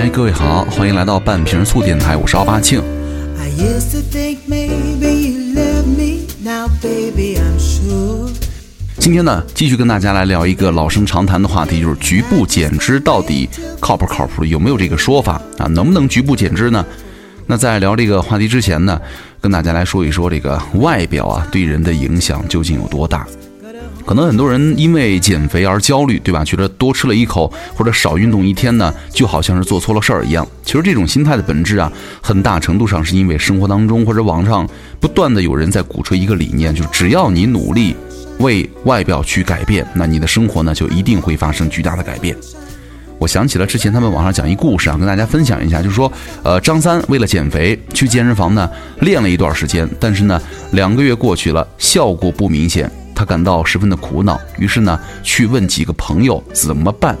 嗨，各位好，欢迎来到半瓶醋电台，我是奥巴庆。I used to think maybe you love me, now baby I'm sure. 今天呢，继续跟大家来聊一个老生常谈的话题，就是局部减脂到底靠不靠谱，有没有这个说法啊？能不能局部减脂呢？那在聊这个话题之前呢，跟大家来说一说这个外表啊对人的影响究竟有多大。可能很多人因为减肥而焦虑，对吧？觉得多吃了一口或者少运动一天呢，就好像是做错了事儿一样。其实这种心态的本质啊，很大程度上是因为生活当中或者网上不断的有人在鼓吹一个理念，就是只要你努力为外表去改变，那你的生活呢就一定会发生巨大的改变。我想起了之前他们网上讲一故事啊，跟大家分享一下，就是说，呃，张三为了减肥去健身房呢练了一段时间，但是呢两个月过去了，效果不明显，他感到十分的苦恼，于是呢去问几个朋友怎么办。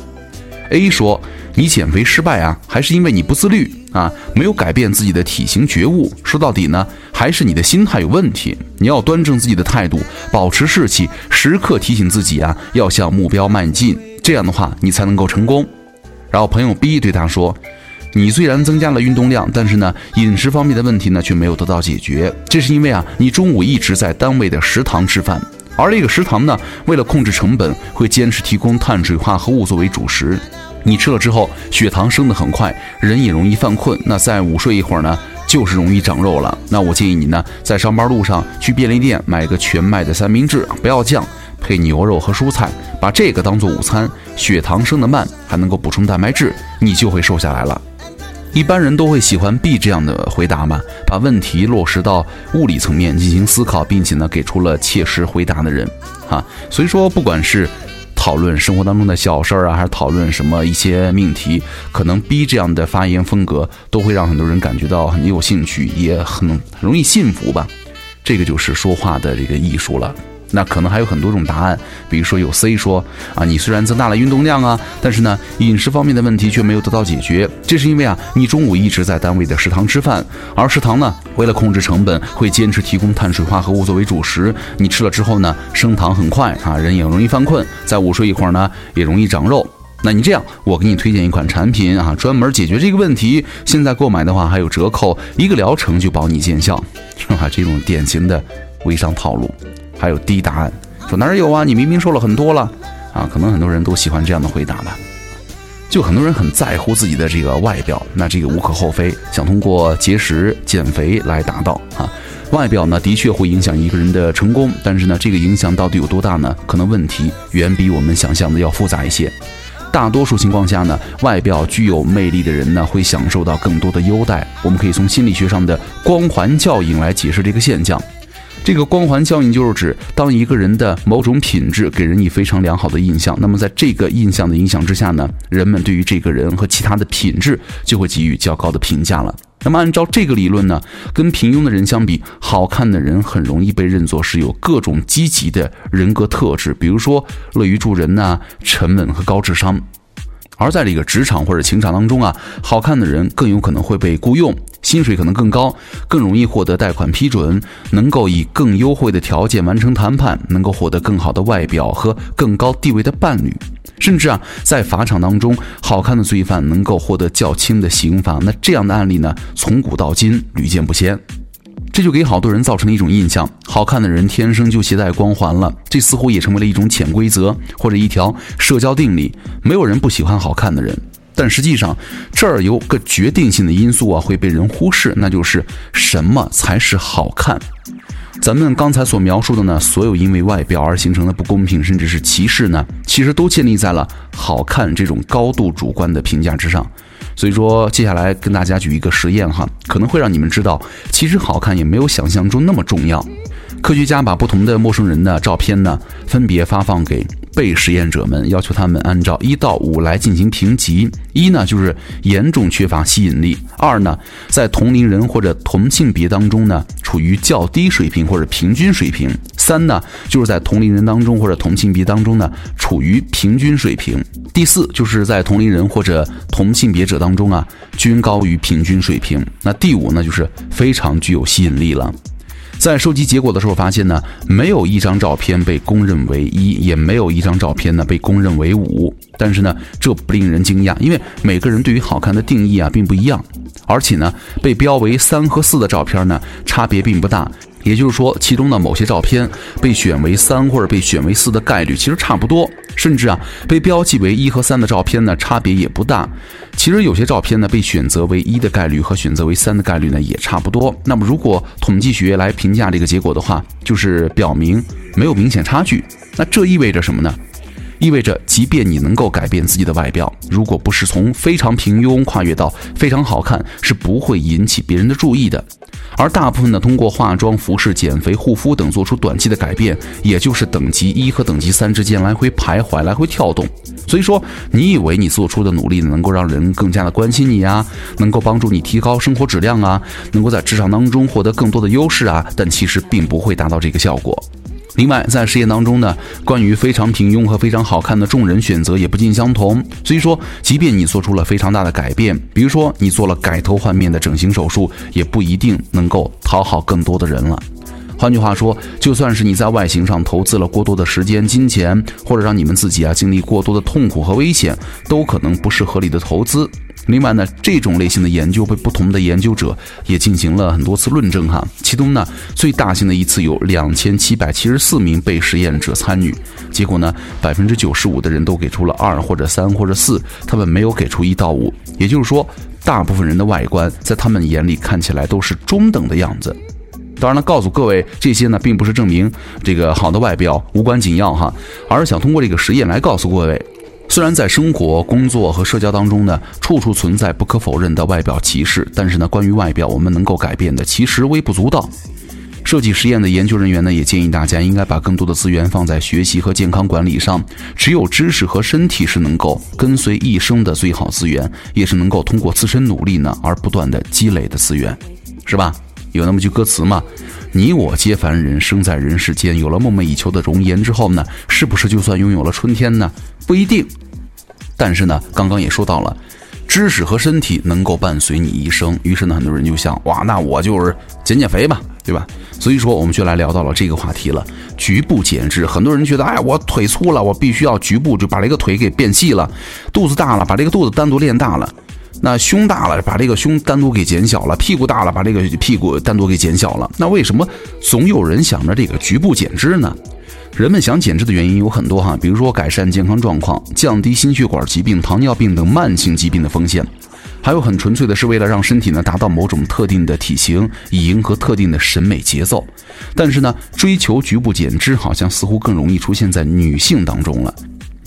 A 说：“你减肥失败啊，还是因为你不自律啊，没有改变自己的体型觉悟。说到底呢，还是你的心态有问题。你要端正自己的态度，保持士气，时刻提醒自己啊，要向目标迈进。这样的话，你才能够成功。”然后朋友 B 对他说：“你虽然增加了运动量，但是呢，饮食方面的问题呢却没有得到解决。这是因为啊，你中午一直在单位的食堂吃饭，而这个食堂呢，为了控制成本，会坚持提供碳水化合物作为主食。你吃了之后，血糖升得很快，人也容易犯困。那再午睡一会儿呢，就是容易长肉了。那我建议你呢，在上班路上去便利店买个全麦的三明治，不要酱。”配牛肉和蔬菜，把这个当做午餐，血糖升得慢，还能够补充蛋白质，你就会瘦下来了。一般人都会喜欢 B 这样的回答嘛，把问题落实到物理层面进行思考，并且呢给出了切实回答的人，啊，所以说不管是讨论生活当中的小事儿啊，还是讨论什么一些命题，可能 B 这样的发言风格都会让很多人感觉到很有兴趣，也很容易信服吧。这个就是说话的这个艺术了。那可能还有很多种答案，比如说有 C 说啊，你虽然增大了运动量啊，但是呢，饮食方面的问题却没有得到解决。这是因为啊，你中午一直在单位的食堂吃饭，而食堂呢，为了控制成本，会坚持提供碳水化合物作为主食。你吃了之后呢，升糖很快啊，人也容易犯困，再午睡一会儿呢，也容易长肉。那你这样，我给你推荐一款产品啊，专门解决这个问题。现在购买的话还有折扣，一个疗程就保你见效，是吧？这种典型的微商套路。还有 D 答案，说哪儿有啊？你明明瘦了很多了啊！可能很多人都喜欢这样的回答吧。就很多人很在乎自己的这个外表，那这个无可厚非，想通过节食减肥来达到啊。外表呢，的确会影响一个人的成功，但是呢，这个影响到底有多大呢？可能问题远比我们想象的要复杂一些。大多数情况下呢，外表具有魅力的人呢，会享受到更多的优待。我们可以从心理学上的光环效应来解释这个现象。这个光环效应就是指，当一个人的某种品质给人以非常良好的印象，那么在这个印象的影响之下呢，人们对于这个人和其他的品质就会给予较高的评价了。那么按照这个理论呢，跟平庸的人相比，好看的人很容易被认作是有各种积极的人格特质，比如说乐于助人呐、沉稳和高智商。而在这个职场或者情场当中啊，好看的人更有可能会被雇佣，薪水可能更高，更容易获得贷款批准，能够以更优惠的条件完成谈判，能够获得更好的外表和更高地位的伴侣，甚至啊，在法场当中，好看的罪犯能够获得较轻的刑罚。那这样的案例呢，从古到今屡见不鲜。这就给好多人造成了一种印象：好看的人天生就携带光环了。这似乎也成为了一种潜规则或者一条社交定理。没有人不喜欢好看的人，但实际上这儿有个决定性的因素啊会被人忽视，那就是什么才是好看。咱们刚才所描述的呢，所有因为外表而形成的不公平甚至是歧视呢，其实都建立在了好看这种高度主观的评价之上。所以说，接下来跟大家举一个实验哈，可能会让你们知道，其实好看也没有想象中那么重要。科学家把不同的陌生人的照片呢，分别发放给被实验者们，要求他们按照一到五来进行评级。一呢，就是严重缺乏吸引力；二呢，在同龄人或者同性别当中呢，处于较低水平或者平均水平；三呢，就是在同龄人当中或者同性别当中呢，处于平均水平；第四，就是在同龄人或者同性别者当中啊，均高于平均水平。那第五呢，就是非常具有吸引力了。在收集结果的时候发现呢，没有一张照片被公认为一，也没有一张照片呢被公认为五。但是呢，这不令人惊讶，因为每个人对于好看的定义啊并不一样，而且呢，被标为三和四的照片呢差别并不大。也就是说，其中的某些照片被选为三或者被选为四的概率其实差不多，甚至啊，被标记为一和三的照片呢，差别也不大。其实有些照片呢，被选择为一的概率和选择为三的概率呢，也差不多。那么，如果统计学来评价这个结果的话，就是表明没有明显差距。那这意味着什么呢？意味着，即便你能够改变自己的外表，如果不是从非常平庸跨越到非常好看，是不会引起别人的注意的。而大部分呢，通过化妆、服饰、减肥、护肤等做出短期的改变，也就是等级一和等级三之间来回徘徊、来回跳动。所以说，你以为你做出的努力能够让人更加的关心你啊，能够帮助你提高生活质量啊，能够在职场当中获得更多的优势啊，但其实并不会达到这个效果。另外，在实验当中呢，关于非常平庸和非常好看的众人选择也不尽相同。所以说，即便你做出了非常大的改变，比如说你做了改头换面的整形手术，也不一定能够讨好更多的人了。换句话说，就算是你在外形上投资了过多的时间、金钱，或者让你们自己啊经历过多的痛苦和危险，都可能不是合理的投资。另外呢，这种类型的研究被不同的研究者也进行了很多次论证哈。其中呢，最大型的一次有两千七百七十四名被实验者参与，结果呢，百分之九十五的人都给出了二或者三或者四，他们没有给出一到五。也就是说，大部分人的外观在他们眼里看起来都是中等的样子。当然了，告诉各位这些呢，并不是证明这个好的外表无关紧要哈，而是想通过这个实验来告诉各位。虽然在生活、工作和社交当中呢，处处存在不可否认的外表歧视，但是呢，关于外表我们能够改变的其实微不足道。设计实验的研究人员呢，也建议大家应该把更多的资源放在学习和健康管理上。只有知识和身体是能够跟随一生的最好资源，也是能够通过自身努力呢而不断的积累的资源，是吧？有那么句歌词嘛？你我皆凡人，生在人世间。有了梦寐以求的容颜之后呢，是不是就算拥有了春天呢？不一定。但是呢，刚刚也说到了，知识和身体能够伴随你一生。于是呢，很多人就想，哇，那我就是减减肥吧，对吧？所以说，我们就来聊到了这个话题了，局部减脂。很多人觉得，哎，我腿粗了，我必须要局部就把这个腿给变细了；肚子大了，把这个肚子单独练大了。那胸大了，把这个胸单独给减小了；屁股大了，把这个屁股单独给减小了。那为什么总有人想着这个局部减脂呢？人们想减脂的原因有很多哈，比如说改善健康状况、降低心血管疾病、糖尿病等慢性疾病的风险，还有很纯粹的是为了让身体呢达到某种特定的体型，以迎合特定的审美节奏。但是呢，追求局部减脂好像似乎更容易出现在女性当中了。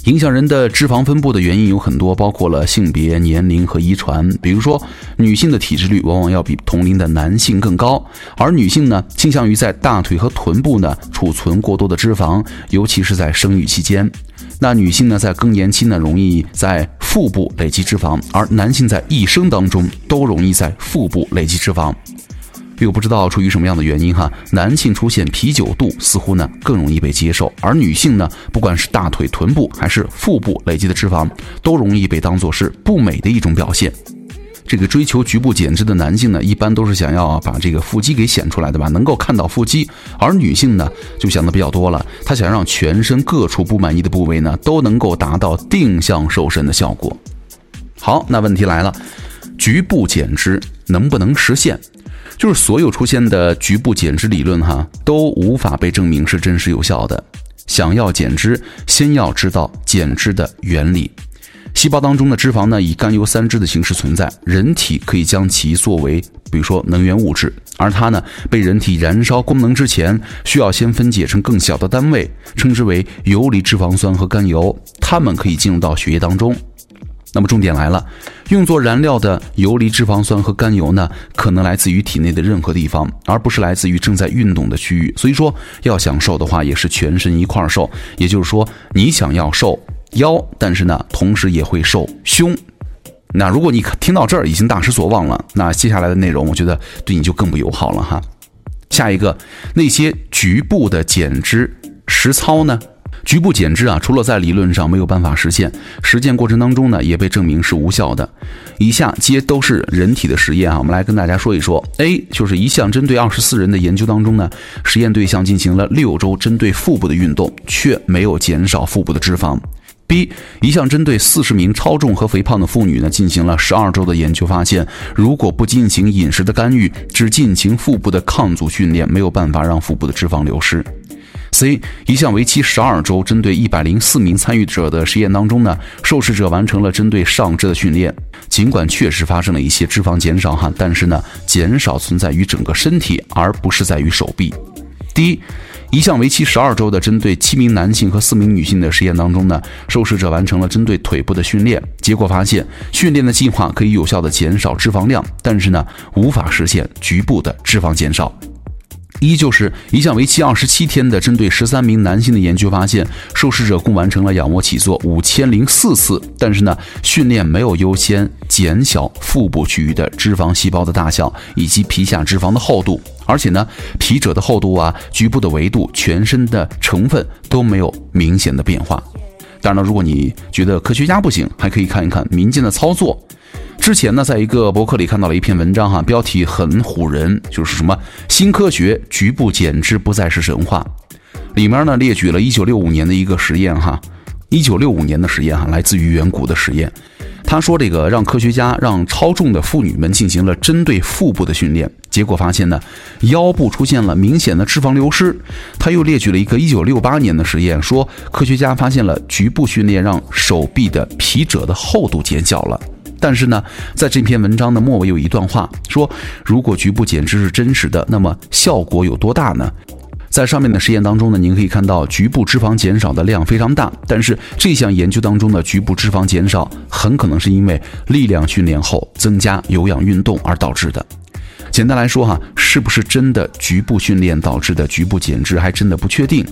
影响人的脂肪分布的原因有很多，包括了性别、年龄和遗传。比如说，女性的体脂率往往要比同龄的男性更高，而女性呢，倾向于在大腿和臀部呢储存过多的脂肪，尤其是在生育期间。那女性呢，在更年期呢，容易在腹部累积脂肪，而男性在一生当中都容易在腹部累积脂肪。又不知道出于什么样的原因哈，男性出现啤酒肚似乎呢更容易被接受，而女性呢，不管是大腿、臀部还是腹部累积的脂肪，都容易被当作是不美的一种表现。这个追求局部减脂的男性呢，一般都是想要把这个腹肌给显出来的吧，能够看到腹肌；而女性呢，就想的比较多了，她想让全身各处不满意的部位呢，都能够达到定向瘦身的效果。好，那问题来了，局部减脂能不能实现？就是所有出现的局部减脂理论，哈，都无法被证明是真实有效的。想要减脂，先要知道减脂的原理。细胞当中的脂肪呢，以甘油三酯的形式存在，人体可以将其作为，比如说能源物质，而它呢，被人体燃烧功能之前，需要先分解成更小的单位，称之为游离脂肪酸和甘油，它们可以进入到血液当中。那么重点来了，用作燃料的游离脂肪酸和甘油呢，可能来自于体内的任何地方，而不是来自于正在运动的区域。所以说，要想瘦的话，也是全身一块瘦。也就是说，你想要瘦腰，但是呢，同时也会瘦胸。那如果你听到这儿已经大失所望了，那接下来的内容，我觉得对你就更不友好了哈。下一个，那些局部的减脂实操呢？局部减脂啊，除了在理论上没有办法实现，实践过程当中呢，也被证明是无效的。以下皆都是人体的实验啊，我们来跟大家说一说。A 就是一项针对二十四人的研究当中呢，实验对象进行了六周针对腹部的运动，却没有减少腹部的脂肪。B 一项针对四十名超重和肥胖的妇女呢，进行了十二周的研究，发现如果不进行饮食的干预，只进行腹部的抗阻训练，没有办法让腹部的脂肪流失。C 一项为期十二周、针对一百零四名参与者的实验当中呢，受试者完成了针对上肢的训练，尽管确实发生了一些脂肪减少哈，但是呢，减少存在于整个身体，而不是在于手臂。第一，一项为期十二周的针对七名男性和四名女性的实验当中呢，受试者完成了针对腿部的训练，结果发现训练的计划可以有效的减少脂肪量，但是呢，无法实现局部的脂肪减少。一就是一项为期二十七天的针对十三名男性的研究发现，受试者共完成了仰卧起坐五千零四次，但是呢，训练没有优先减小腹部区域的脂肪细胞的大小以及皮下脂肪的厚度，而且呢，皮褶的厚度啊、局部的维度、全身的成分都没有明显的变化。当然了，如果你觉得科学家不行，还可以看一看民间的操作。之前呢，在一个博客里看到了一篇文章哈，标题很唬人，就是什么新科学局部减脂不再是神话。里面呢列举了1965年的一个实验哈，1965年的实验哈，来自于远古的实验。他说这个让科学家让超重的妇女们进行了针对腹部的训练，结果发现呢，腰部出现了明显的脂肪流失。他又列举了一个1968年的实验，说科学家发现了局部训练让手臂的皮褶的厚度减小了。但是呢，在这篇文章的末尾有一段话说：“如果局部减脂是真实的，那么效果有多大呢？”在上面的实验当中呢，您可以看到局部脂肪减少的量非常大，但是这项研究当中的局部脂肪减少很可能是因为力量训练后增加有氧运动而导致的。简单来说哈，是不是真的局部训练导致的局部减脂，还真的不确定。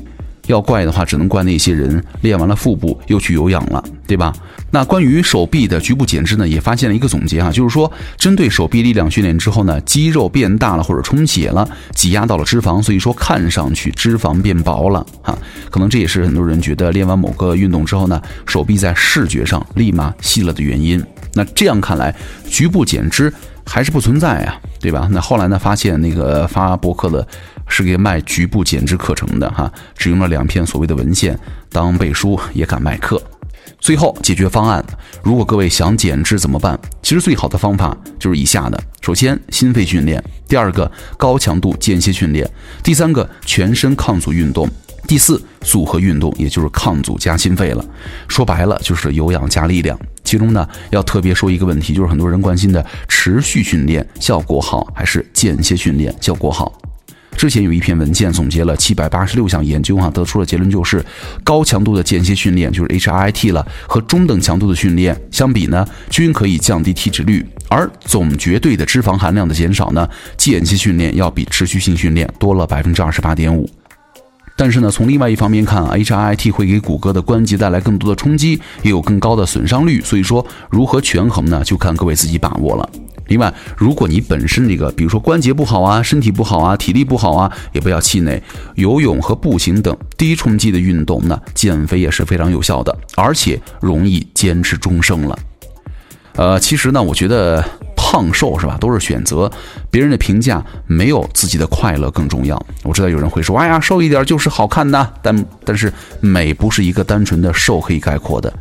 要怪的话，只能怪那些人练完了腹部又去有氧了，对吧？那关于手臂的局部减脂呢，也发现了一个总结啊，就是说，针对手臂力量训练之后呢，肌肉变大了或者充血了，挤压到了脂肪，所以说看上去脂肪变薄了哈。可能这也是很多人觉得练完某个运动之后呢，手臂在视觉上立马细了的原因。那这样看来，局部减脂还是不存在呀，对吧？那后来呢，发现那个发博客的。是给卖局部减脂课程的哈，只用了两篇所谓的文献当背书，也敢卖课。最后解决方案，如果各位想减脂怎么办？其实最好的方法就是以下的：首先，心肺训练；第二个，高强度间歇训练；第三个，全身抗阻运动；第四，组合运动，也就是抗阻加心肺了。说白了就是有氧加力量。其中呢，要特别说一个问题，就是很多人关心的持续训练效果好还是间歇训练效果好？之前有一篇文件总结了七百八十六项研究，哈，得出了结论就是，高强度的间歇训练就是 HIIT 了，和中等强度的训练相比呢，均可以降低体脂率，而总绝对的脂肪含量的减少呢，间歇训练要比持续性训练多了百分之二十八点五。但是呢，从另外一方面看，HIIT 会给骨骼的关节带来更多的冲击，也有更高的损伤率，所以说如何权衡呢，就看各位自己把握了。另外，如果你本身这个，比如说关节不好啊，身体不好啊，体力不好啊，也不要气馁。游泳和步行等低冲击的运动呢，减肥也是非常有效的，而且容易坚持终生了。呃，其实呢，我觉得胖瘦是吧，都是选择，别人的评价没有自己的快乐更重要。我知道有人会说，哎呀，瘦一点就是好看的，但但是美不是一个单纯的瘦可以概括的，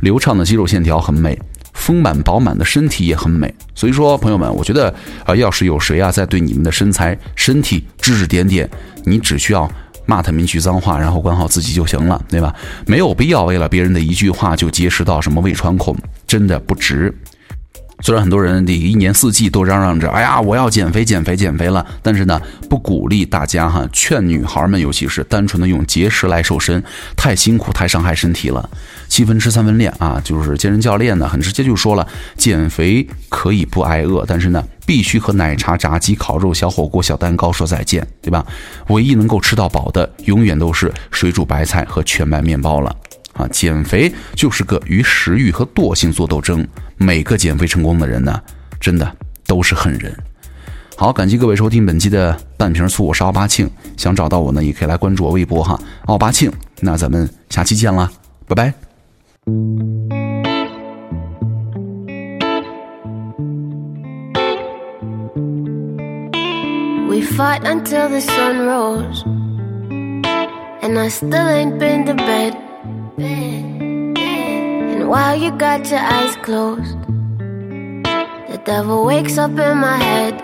流畅的肌肉线条很美。丰满饱满的身体也很美，所以说朋友们，我觉得啊，要是有谁啊在对你们的身材、身体指指点点，你只需要骂他们一句脏话，然后管好自己就行了，对吧？没有必要为了别人的一句话就结识到什么胃穿孔，真的不值。虽然很多人这一年四季都嚷嚷着，哎呀，我要减肥、减肥、减肥了，但是呢，不鼓励大家哈，劝女孩们，尤其是单纯的用节食来瘦身，太辛苦、太伤害身体了。七分吃三分练啊，就是健身教练呢，很直接就说了，减肥可以不挨饿，但是呢，必须和奶茶、炸鸡、烤肉、小火锅、小蛋糕说再见，对吧？唯一能够吃到饱的，永远都是水煮白菜和全麦面包了。啊，减肥就是个与食欲和惰性做斗争。每个减肥成功的人呢，真的都是狠人。好，感谢各位收听本期的半瓶醋，我是奥巴庆。想找到我呢，也可以来关注我微博哈，奥巴庆。那咱们下期见啦，拜拜。We fought until the sun rose, and I still ain't been to bed. And while you got your eyes closed, the devil wakes up in my head.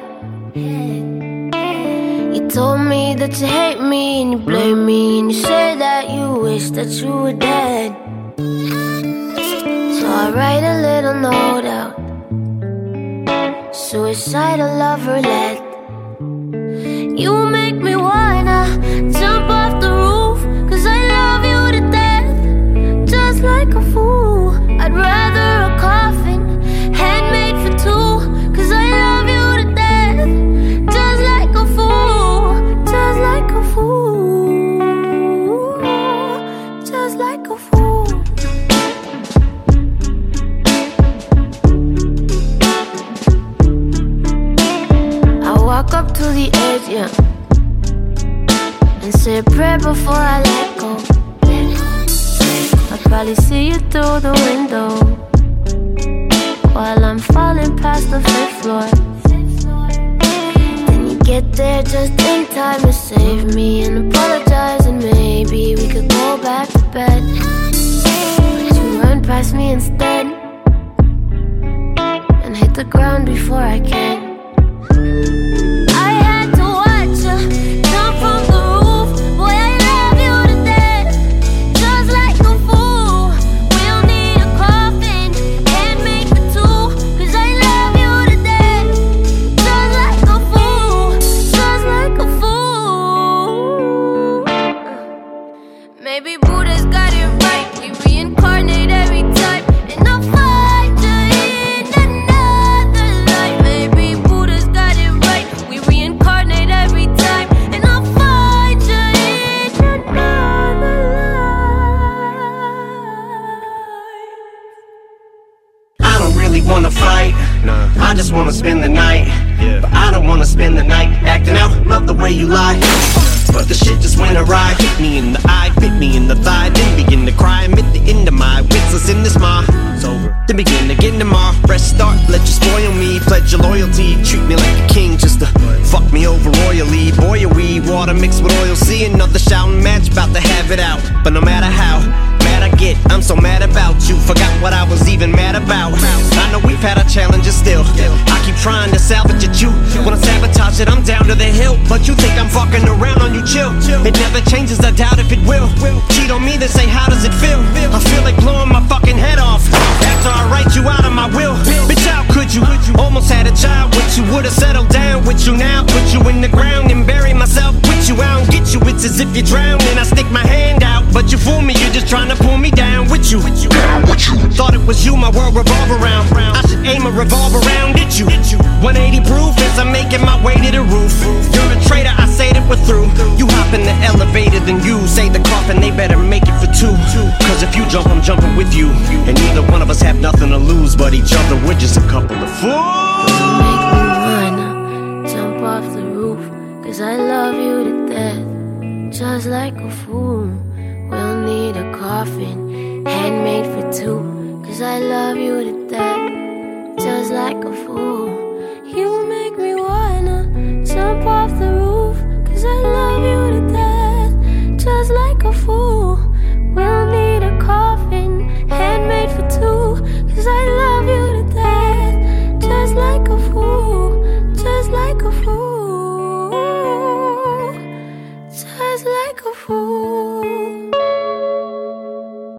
You told me that you hate me and you blame me, and you say that you wish that you were dead. So I write a little note out, suicidal lover roulette. You floor. Then you get there just in time to save me and apologize, and maybe we could go back to bed. But you run past me instead and hit the ground before I can. Then begin to cry. Admit the end of my wits. Listen this ma. It's over. Then begin again tomorrow. Fresh start. Let you spoil me. Pledge your loyalty. Treat me like a king just to fuck me over royally. Boy, are we water mixed with oil. See another shouting match. About to have it out. But no matter how I get, I'm so mad about you. Forgot what I was even mad about. I know we've had our challenges still. I keep trying to salvage it. You wanna sabotage it? I'm down to the hill, but you think I'm fucking around on you. Chill. It never changes. I doubt if it will. Cheat on me, then say how does it feel? I feel like blowing my fucking head off after I write you out of my will. Bitch, how could you? Almost had a child with you. Would've settled down with you now. Put you in the ground and bury myself with you. I don't get you. It's as if you're drowning. I stick my hand out, but you fool me. You're just trying to pull me you. Thought it was you, my world revolve around. I should aim a revolver around at you. 180 proof as I'm making my way to the roof. You're a traitor, I say that we're through. You hop in the elevator, then you say the coffin, they better make it for two. Cause if you jump, I'm jumping with you. And neither one of us have nothing to lose but each other. We're just a couple of fools. Make me jump off the roof. Cause I love you to death, just like a fool. We'll need a coffin, handmade for two. Cause I love you to death, just like a fool. You